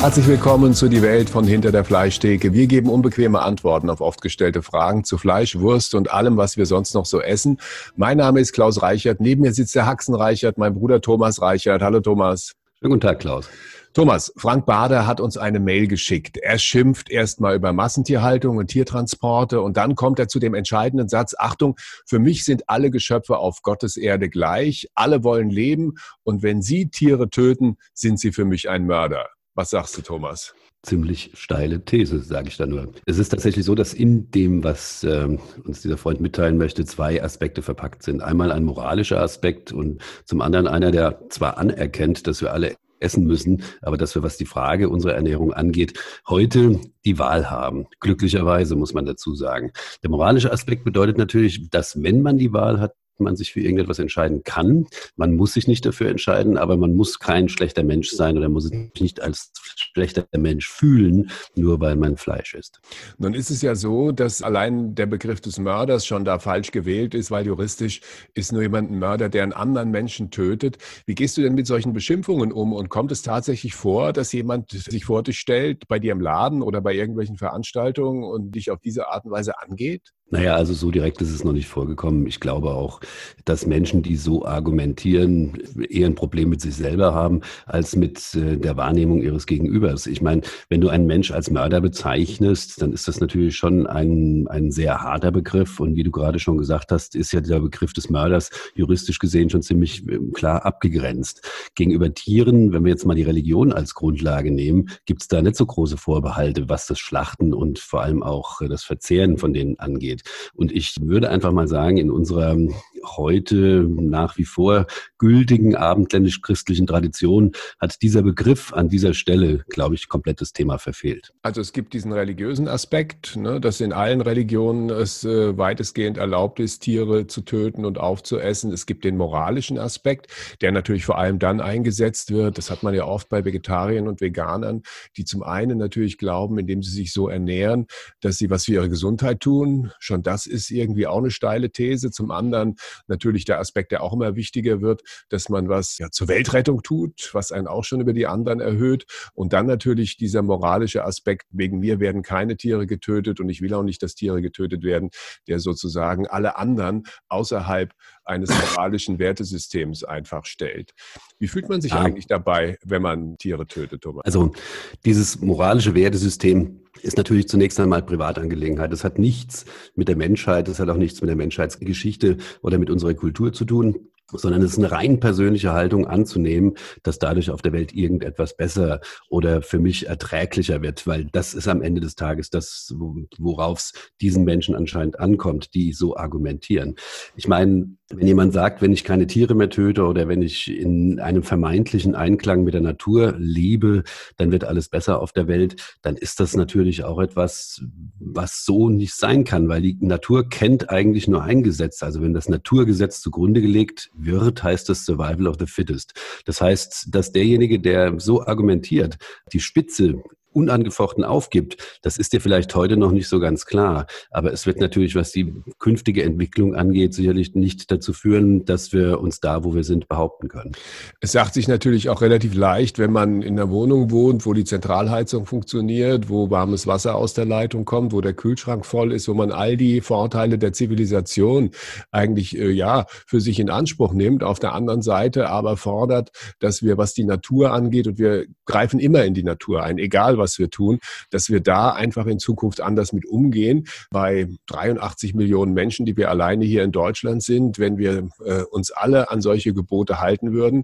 Herzlich willkommen zu Die Welt von Hinter der Fleischtheke. Wir geben unbequeme Antworten auf oft gestellte Fragen zu Fleisch, Wurst und allem, was wir sonst noch so essen. Mein Name ist Klaus Reichert. Neben mir sitzt der Haxen Reichert, mein Bruder Thomas Reichert. Hallo Thomas. Schönen guten Tag, Klaus. Thomas, Frank Bader hat uns eine Mail geschickt. Er schimpft erstmal über Massentierhaltung und Tiertransporte und dann kommt er zu dem entscheidenden Satz, Achtung, für mich sind alle Geschöpfe auf Gottes Erde gleich, alle wollen leben und wenn Sie Tiere töten, sind Sie für mich ein Mörder. Was sagst du, Thomas? Ziemlich steile These, sage ich da nur. Es ist tatsächlich so, dass in dem, was äh, uns dieser Freund mitteilen möchte, zwei Aspekte verpackt sind. Einmal ein moralischer Aspekt und zum anderen einer, der zwar anerkennt, dass wir alle essen müssen, aber dass wir, was die Frage unserer Ernährung angeht, heute die Wahl haben. Glücklicherweise muss man dazu sagen. Der moralische Aspekt bedeutet natürlich, dass wenn man die Wahl hat, man sich für irgendetwas entscheiden kann. Man muss sich nicht dafür entscheiden, aber man muss kein schlechter Mensch sein oder muss sich nicht als schlechter Mensch fühlen, nur weil man Fleisch isst. Nun ist es ja so, dass allein der Begriff des Mörders schon da falsch gewählt ist, weil juristisch ist nur jemand ein Mörder, der einen anderen Menschen tötet. Wie gehst du denn mit solchen Beschimpfungen um? Und kommt es tatsächlich vor, dass jemand sich vor dich stellt, bei dir im Laden oder bei irgendwelchen Veranstaltungen und dich auf diese Art und Weise angeht? Naja, also so direkt ist es noch nicht vorgekommen. Ich glaube auch, dass Menschen, die so argumentieren, eher ein Problem mit sich selber haben, als mit äh, der Wahrnehmung ihres Gegenübers. Ich meine, wenn du einen Mensch als Mörder bezeichnest, dann ist das natürlich schon ein, ein sehr harter Begriff. Und wie du gerade schon gesagt hast, ist ja der Begriff des Mörders juristisch gesehen schon ziemlich ähm, klar abgegrenzt. Gegenüber Tieren, wenn wir jetzt mal die Religion als Grundlage nehmen, gibt es da nicht so große Vorbehalte, was das Schlachten und vor allem auch das Verzehren von denen angeht. Und ich würde einfach mal sagen, in unserer heute nach wie vor gültigen abendländisch-christlichen Tradition hat dieser Begriff an dieser Stelle, glaube ich, komplett das Thema verfehlt. Also es gibt diesen religiösen Aspekt, ne, dass in allen Religionen es äh, weitestgehend erlaubt ist, Tiere zu töten und aufzuessen. Es gibt den moralischen Aspekt, der natürlich vor allem dann eingesetzt wird. Das hat man ja oft bei Vegetariern und Veganern, die zum einen natürlich glauben, indem sie sich so ernähren, dass sie was für ihre Gesundheit tun. Schon das ist irgendwie auch eine steile These. Zum anderen natürlich der Aspekt, der auch immer wichtiger wird, dass man was ja, zur Weltrettung tut, was einen auch schon über die anderen erhöht. Und dann natürlich dieser moralische Aspekt, wegen mir werden keine Tiere getötet und ich will auch nicht, dass Tiere getötet werden, der sozusagen alle anderen außerhalb eines moralischen Wertesystems einfach stellt. Wie fühlt man sich ja. eigentlich dabei, wenn man Tiere tötet, Thomas? Also dieses moralische Wertesystem ist natürlich zunächst einmal Privatangelegenheit. Das hat nichts mit der Menschheit, das hat auch nichts mit der Menschheitsgeschichte oder mit unserer Kultur zu tun sondern es ist eine rein persönliche Haltung anzunehmen, dass dadurch auf der Welt irgendetwas besser oder für mich erträglicher wird, weil das ist am Ende des Tages das, worauf es diesen Menschen anscheinend ankommt, die so argumentieren. Ich meine, wenn jemand sagt, wenn ich keine Tiere mehr töte oder wenn ich in einem vermeintlichen Einklang mit der Natur lebe, dann wird alles besser auf der Welt, dann ist das natürlich auch etwas, was so nicht sein kann, weil die Natur kennt eigentlich nur ein Gesetz. Also wenn das Naturgesetz zugrunde gelegt wird, heißt das Survival of the Fittest. Das heißt, dass derjenige, der so argumentiert, die Spitze unangefochten aufgibt, das ist dir vielleicht heute noch nicht so ganz klar. Aber es wird natürlich, was die künftige Entwicklung angeht, sicherlich nicht dazu führen, dass wir uns da, wo wir sind, behaupten können. Es sagt sich natürlich auch relativ leicht, wenn man in einer Wohnung wohnt, wo die Zentralheizung funktioniert, wo warmes Wasser aus der Leitung kommt, wo der Kühlschrank voll ist, wo man all die Vorteile der Zivilisation eigentlich äh, ja für sich in Anspruch nimmt. Auf der anderen Seite aber fordert, dass wir, was die Natur angeht, und wir greifen immer in die Natur ein, egal was wir tun, dass wir da einfach in Zukunft anders mit umgehen. Bei 83 Millionen Menschen, die wir alleine hier in Deutschland sind, wenn wir äh, uns alle an solche Gebote halten würden,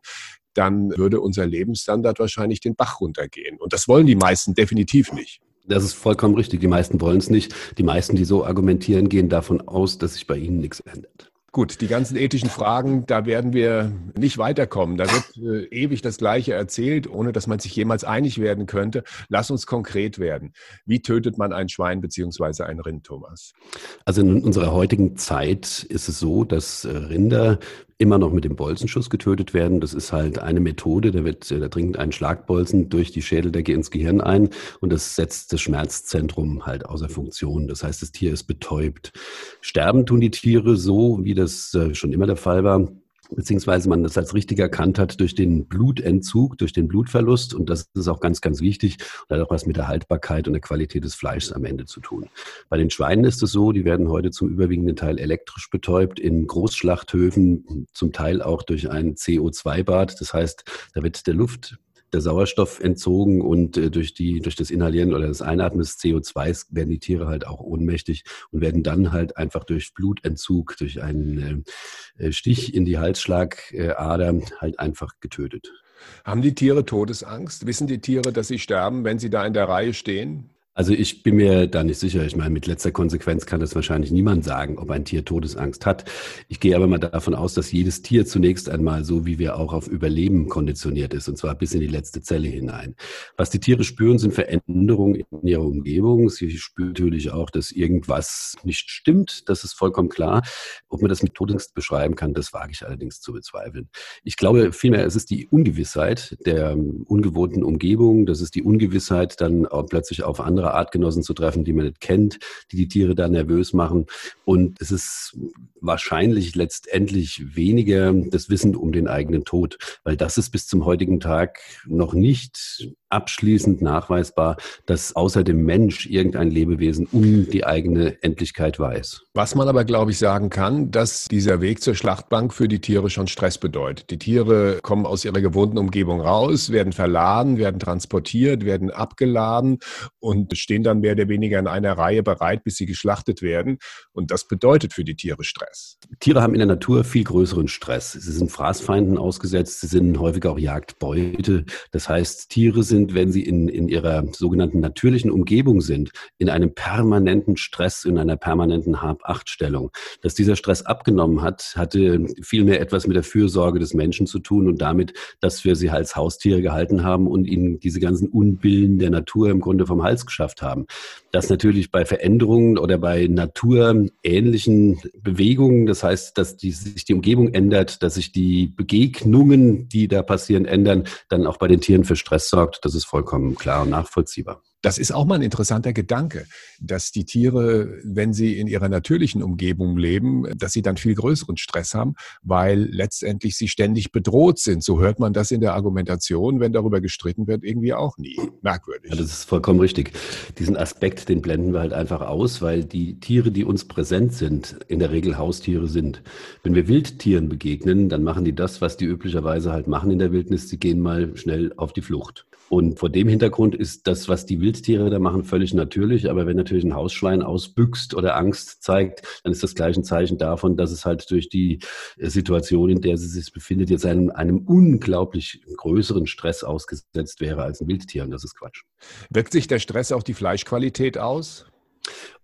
dann würde unser Lebensstandard wahrscheinlich den Bach runtergehen. Und das wollen die meisten definitiv nicht. Das ist vollkommen richtig. Die meisten wollen es nicht. Die meisten, die so argumentieren, gehen davon aus, dass sich bei ihnen nichts ändert. Gut, die ganzen ethischen Fragen, da werden wir nicht weiterkommen. Da wird äh, ewig das Gleiche erzählt, ohne dass man sich jemals einig werden könnte. Lass uns konkret werden. Wie tötet man ein Schwein beziehungsweise ein Rind, Thomas? Also in unserer heutigen Zeit ist es so, dass äh, Rinder immer noch mit dem Bolzenschuss getötet werden. Das ist halt eine Methode, da wird, da dringt ein Schlagbolzen durch die Schädeldecke ins Gehirn ein und das setzt das Schmerzzentrum halt außer Funktion. Das heißt, das Tier ist betäubt. Sterben tun die Tiere so, wie das äh, schon immer der Fall war beziehungsweise man das als richtig erkannt hat durch den Blutentzug, durch den Blutverlust. Und das ist auch ganz, ganz wichtig und hat auch was mit der Haltbarkeit und der Qualität des Fleischs am Ende zu tun. Bei den Schweinen ist es so, die werden heute zum überwiegenden Teil elektrisch betäubt, in Großschlachthöfen, zum Teil auch durch ein CO2-Bad. Das heißt, da wird der Luft der Sauerstoff entzogen und äh, durch, die, durch das Inhalieren oder das Einatmen des CO2 werden die Tiere halt auch ohnmächtig und werden dann halt einfach durch Blutentzug, durch einen äh, Stich in die Halsschlagader halt einfach getötet. Haben die Tiere Todesangst? Wissen die Tiere, dass sie sterben, wenn sie da in der Reihe stehen? Also ich bin mir da nicht sicher. Ich meine, mit letzter Konsequenz kann das wahrscheinlich niemand sagen, ob ein Tier Todesangst hat. Ich gehe aber mal davon aus, dass jedes Tier zunächst einmal so wie wir auch auf Überleben konditioniert ist, und zwar bis in die letzte Zelle hinein. Was die Tiere spüren, sind Veränderungen in ihrer Umgebung. Sie spüren natürlich auch, dass irgendwas nicht stimmt. Das ist vollkommen klar. Ob man das mit Todesangst beschreiben kann, das wage ich allerdings zu bezweifeln. Ich glaube vielmehr, es ist die Ungewissheit der ungewohnten Umgebung. Das ist die Ungewissheit, dann auch plötzlich auf andere andere Artgenossen zu treffen, die man nicht kennt, die die Tiere da nervös machen. Und es ist wahrscheinlich letztendlich weniger das Wissen um den eigenen Tod, weil das ist bis zum heutigen Tag noch nicht abschließend nachweisbar, dass außer dem Mensch irgendein Lebewesen um die eigene Endlichkeit weiß. Was man aber, glaube ich, sagen kann, dass dieser Weg zur Schlachtbank für die Tiere schon Stress bedeutet. Die Tiere kommen aus ihrer gewohnten Umgebung raus, werden verladen, werden transportiert, werden abgeladen und stehen dann mehr oder weniger in einer Reihe bereit, bis sie geschlachtet werden. Und das bedeutet für die Tiere Stress. Tiere haben in der Natur viel größeren Stress. Sie sind Fraßfeinden ausgesetzt, sie sind häufig auch Jagdbeute. Das heißt, Tiere sind sind, wenn sie in, in ihrer sogenannten natürlichen Umgebung sind, in einem permanenten Stress, in einer permanenten Hab-Acht-Stellung. Dass dieser Stress abgenommen hat, hatte vielmehr etwas mit der Fürsorge des Menschen zu tun und damit, dass wir sie als Haustiere gehalten haben und ihnen diese ganzen Unbillen der Natur im Grunde vom Hals geschafft haben. Dass natürlich bei Veränderungen oder bei naturähnlichen Bewegungen, das heißt, dass die, sich die Umgebung ändert, dass sich die Begegnungen, die da passieren, ändern, dann auch bei den Tieren für Stress sorgt. Das ist vollkommen klar und nachvollziehbar. Das ist auch mal ein interessanter Gedanke, dass die Tiere, wenn sie in ihrer natürlichen Umgebung leben, dass sie dann viel größeren Stress haben, weil letztendlich sie ständig bedroht sind. So hört man das in der Argumentation, wenn darüber gestritten wird, irgendwie auch nie. Merkwürdig. Ja, das ist vollkommen richtig. Diesen Aspekt, den blenden wir halt einfach aus, weil die Tiere, die uns präsent sind, in der Regel Haustiere sind. Wenn wir Wildtieren begegnen, dann machen die das, was die üblicherweise halt machen in der Wildnis. Sie gehen mal schnell auf die Flucht. Und vor dem Hintergrund ist das, was die Wildtiere da machen, völlig natürlich. Aber wenn natürlich ein Hausschwein ausbüchst oder Angst zeigt, dann ist das gleich ein Zeichen davon, dass es halt durch die Situation, in der sie sich befindet, jetzt einem, einem unglaublich größeren Stress ausgesetzt wäre als ein Wildtier. Und das ist Quatsch. Wirkt sich der Stress auf die Fleischqualität aus?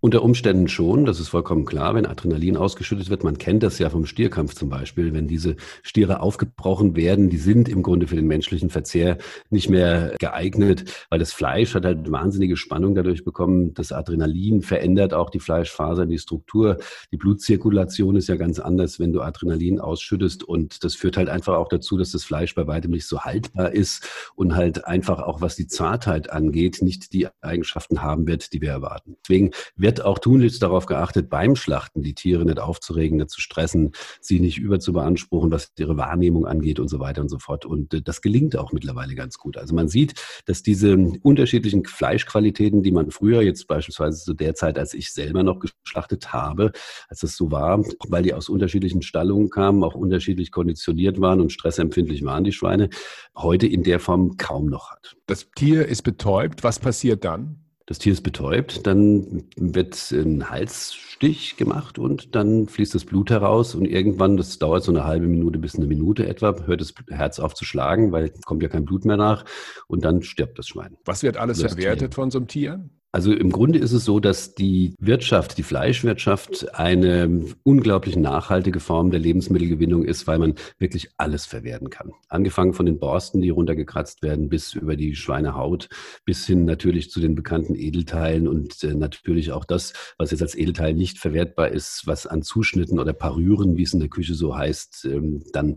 Unter Umständen schon, das ist vollkommen klar, wenn Adrenalin ausgeschüttet wird. Man kennt das ja vom Stierkampf zum Beispiel, wenn diese Stiere aufgebrochen werden, die sind im Grunde für den menschlichen Verzehr nicht mehr geeignet, weil das Fleisch hat halt wahnsinnige Spannung dadurch bekommen. Das Adrenalin verändert auch die Fleischfasern, die Struktur. Die Blutzirkulation ist ja ganz anders, wenn du Adrenalin ausschüttest und das führt halt einfach auch dazu, dass das Fleisch bei weitem nicht so haltbar ist und halt einfach auch was die Zartheit angeht, nicht die Eigenschaften haben wird, die wir erwarten. Deswegen wird auch tunlichst darauf geachtet, beim Schlachten die Tiere nicht aufzuregen, nicht zu stressen, sie nicht überzubeanspruchen, was ihre Wahrnehmung angeht und so weiter und so fort. Und äh, das gelingt auch mittlerweile ganz gut. Also man sieht, dass diese unterschiedlichen Fleischqualitäten, die man früher jetzt beispielsweise zu der Zeit, als ich selber noch geschlachtet habe, als das so war, weil die aus unterschiedlichen Stallungen kamen, auch unterschiedlich konditioniert waren und stressempfindlich waren, die Schweine, heute in der Form kaum noch hat. Das Tier ist betäubt. Was passiert dann? Das Tier ist betäubt, dann wird ein Halsstich gemacht und dann fließt das Blut heraus und irgendwann, das dauert so eine halbe Minute bis eine Minute etwa, hört das Herz auf zu schlagen, weil kommt ja kein Blut mehr nach und dann stirbt das Schwein. Was wird alles verwertet von so einem Tier? Also im Grunde ist es so, dass die Wirtschaft, die Fleischwirtschaft eine unglaublich nachhaltige Form der Lebensmittelgewinnung ist, weil man wirklich alles verwerten kann. Angefangen von den Borsten, die runtergekratzt werden, bis über die Schweinehaut, bis hin natürlich zu den bekannten Edelteilen und äh, natürlich auch das, was jetzt als Edelteil nicht verwertbar ist, was an Zuschnitten oder Parüren, wie es in der Küche so heißt, ähm, dann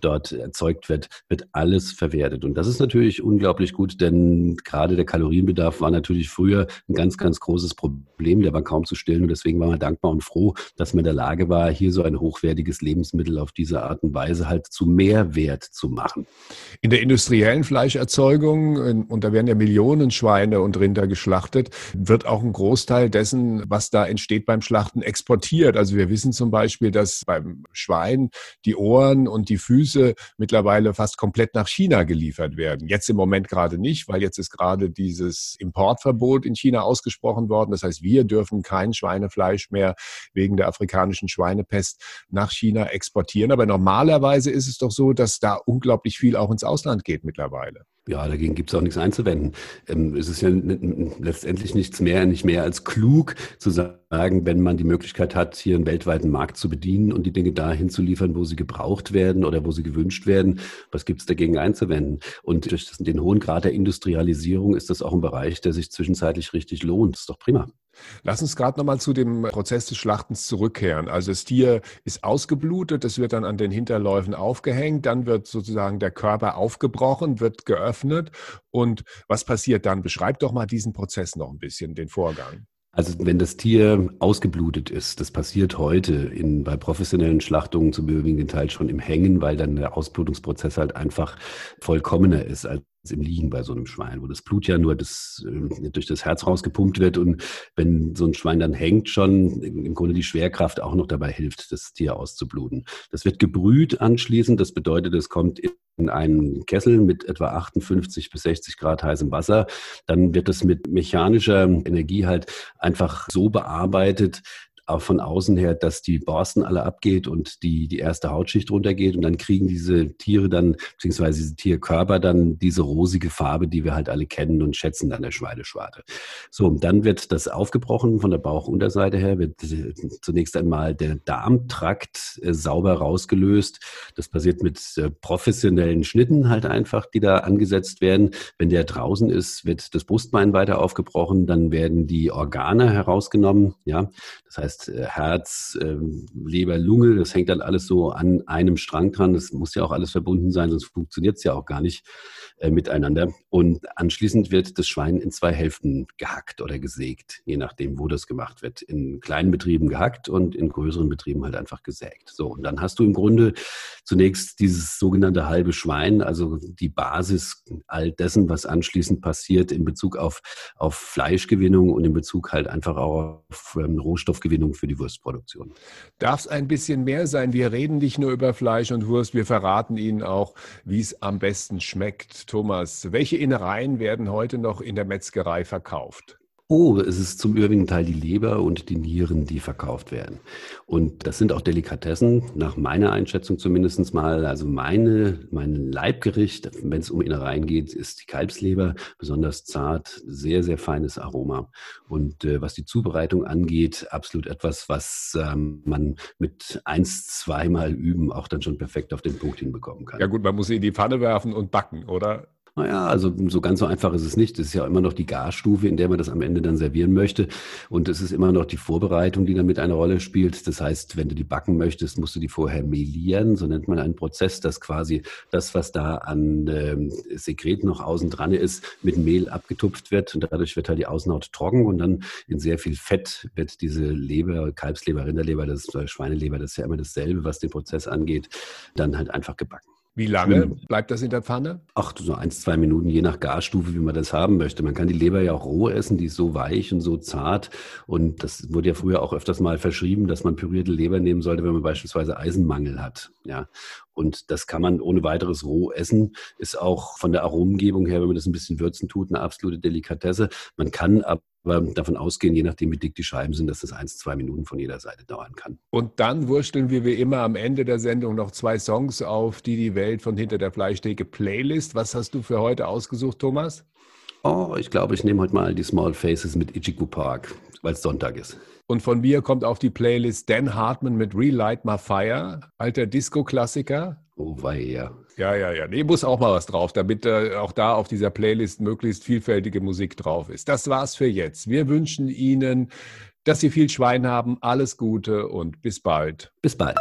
dort erzeugt wird, wird alles verwertet. Und das ist natürlich unglaublich gut, denn gerade der Kalorienbedarf war natürlich früher früher ein ganz, ganz großes Problem. Der war kaum zu stillen und deswegen war man dankbar und froh, dass man in der Lage war, hier so ein hochwertiges Lebensmittel auf diese Art und Weise halt zu Mehrwert zu machen. In der industriellen Fleischerzeugung, und da werden ja Millionen Schweine und Rinder geschlachtet, wird auch ein Großteil dessen, was da entsteht beim Schlachten, exportiert. Also wir wissen zum Beispiel, dass beim Schwein die Ohren und die Füße mittlerweile fast komplett nach China geliefert werden. Jetzt im Moment gerade nicht, weil jetzt ist gerade dieses Importverbot in China ausgesprochen worden. Das heißt, wir dürfen kein Schweinefleisch mehr wegen der afrikanischen Schweinepest nach China exportieren. Aber normalerweise ist es doch so, dass da unglaublich viel auch ins Ausland geht mittlerweile. Ja, dagegen gibt es auch nichts einzuwenden. Ähm, es ist ja letztendlich nichts mehr, nicht mehr als klug zu sagen, wenn man die Möglichkeit hat, hier einen weltweiten Markt zu bedienen und die Dinge dahin zu liefern, wo sie gebraucht werden oder wo sie gewünscht werden. Was gibt es dagegen einzuwenden? Und durch den hohen Grad der Industrialisierung ist das auch ein Bereich, der sich zwischenzeitlich richtig lohnt. Das ist doch prima. Lass uns gerade nochmal zu dem Prozess des Schlachtens zurückkehren. Also das Tier ist ausgeblutet, es wird dann an den Hinterläufen aufgehängt, dann wird sozusagen der Körper aufgebrochen, wird geöffnet. Und was passiert dann? Beschreib doch mal diesen Prozess noch ein bisschen, den Vorgang. Also wenn das Tier ausgeblutet ist, das passiert heute in, bei professionellen Schlachtungen zum überwiegenden Teil schon im Hängen, weil dann der Ausblutungsprozess halt einfach vollkommener ist als im Liegen bei so einem Schwein, wo das Blut ja nur das, äh, durch das Herz rausgepumpt wird und wenn so ein Schwein dann hängt, schon im Grunde die Schwerkraft auch noch dabei hilft, das Tier auszubluten. Das wird gebrüht anschließend, das bedeutet, es kommt in einen Kessel mit etwa 58 bis 60 Grad heißem Wasser. Dann wird es mit mechanischer Energie halt einfach so bearbeitet, von außen her, dass die Borsten alle abgeht und die, die erste Hautschicht runtergeht und dann kriegen diese Tiere dann, beziehungsweise diese Tierkörper dann diese rosige Farbe, die wir halt alle kennen und schätzen an der Schweineschwarte. So, und dann wird das aufgebrochen von der Bauchunterseite her, wird zunächst einmal der Darmtrakt äh, sauber rausgelöst. Das passiert mit äh, professionellen Schnitten halt einfach, die da angesetzt werden. Wenn der draußen ist, wird das Brustbein weiter aufgebrochen, dann werden die Organe herausgenommen, ja. Das heißt, heißt äh, Herz, ähm, Leber, Lunge, das hängt dann alles so an einem Strang dran. Das muss ja auch alles verbunden sein, sonst funktioniert es ja auch gar nicht äh, miteinander. Und anschließend wird das Schwein in zwei Hälften gehackt oder gesägt, je nachdem, wo das gemacht wird. In kleinen Betrieben gehackt und in größeren Betrieben halt einfach gesägt. So, und dann hast du im Grunde zunächst dieses sogenannte halbe Schwein, also die Basis all dessen, was anschließend passiert in Bezug auf, auf Fleischgewinnung und in Bezug halt einfach auch auf ähm, Rohstoffgewinnung für die Wurstproduktion. Darf es ein bisschen mehr sein? Wir reden nicht nur über Fleisch und Wurst, wir verraten Ihnen auch, wie es am besten schmeckt. Thomas, welche Innereien werden heute noch in der Metzgerei verkauft? Oh, es ist zum überwiegenden Teil die Leber und die Nieren, die verkauft werden. Und das sind auch Delikatessen, nach meiner Einschätzung zumindest mal. Also meine, mein Leibgericht, wenn es um Innereien geht, ist die Kalbsleber, besonders zart, sehr, sehr feines Aroma. Und äh, was die Zubereitung angeht, absolut etwas, was ähm, man mit eins, zweimal üben auch dann schon perfekt auf den Punkt hinbekommen kann. Ja gut, man muss sie in die Pfanne werfen und backen, oder? Naja, also so ganz so einfach ist es nicht. Es ist ja immer noch die Garstufe, in der man das am Ende dann servieren möchte. Und es ist immer noch die Vorbereitung, die damit eine Rolle spielt. Das heißt, wenn du die backen möchtest, musst du die vorher melieren. So nennt man einen Prozess, dass quasi das, was da an ähm, Sekret noch außen dran ist, mit Mehl abgetupft wird. Und dadurch wird halt die Außenhaut trocken und dann in sehr viel Fett wird diese Leber, Kalbsleber, Rinderleber, das Schweineleber, das ist ja immer dasselbe, was den Prozess angeht, dann halt einfach gebacken. Wie lange bleibt das in der Pfanne? Ach, so eins, zwei Minuten, je nach Garstufe, wie man das haben möchte. Man kann die Leber ja auch roh essen, die ist so weich und so zart. Und das wurde ja früher auch öfters mal verschrieben, dass man pürierte Leber nehmen sollte, wenn man beispielsweise Eisenmangel hat. Ja. Und das kann man ohne weiteres roh essen. Ist auch von der Aromengebung her, wenn man das ein bisschen würzen tut, eine absolute Delikatesse. Man kann aber davon ausgehen, je nachdem, wie dick die Scheiben sind, dass das eins, zwei Minuten von jeder Seite dauern kann. Und dann wursteln wir wie immer am Ende der Sendung noch zwei Songs auf die die Welt von hinter der Fleischtheke Playlist. Was hast du für heute ausgesucht, Thomas? Oh, ich glaube, ich nehme heute mal die Small Faces mit Ichiku Park, weil es Sonntag ist. Und von mir kommt auf die Playlist Dan Hartman mit Relight My Fire, alter Disco-Klassiker. Oh, wei, ja. Ja, ja, ja. Nee, muss auch mal was drauf, damit äh, auch da auf dieser Playlist möglichst vielfältige Musik drauf ist. Das war's für jetzt. Wir wünschen Ihnen, dass Sie viel Schwein haben, alles Gute und bis bald. Bis bald.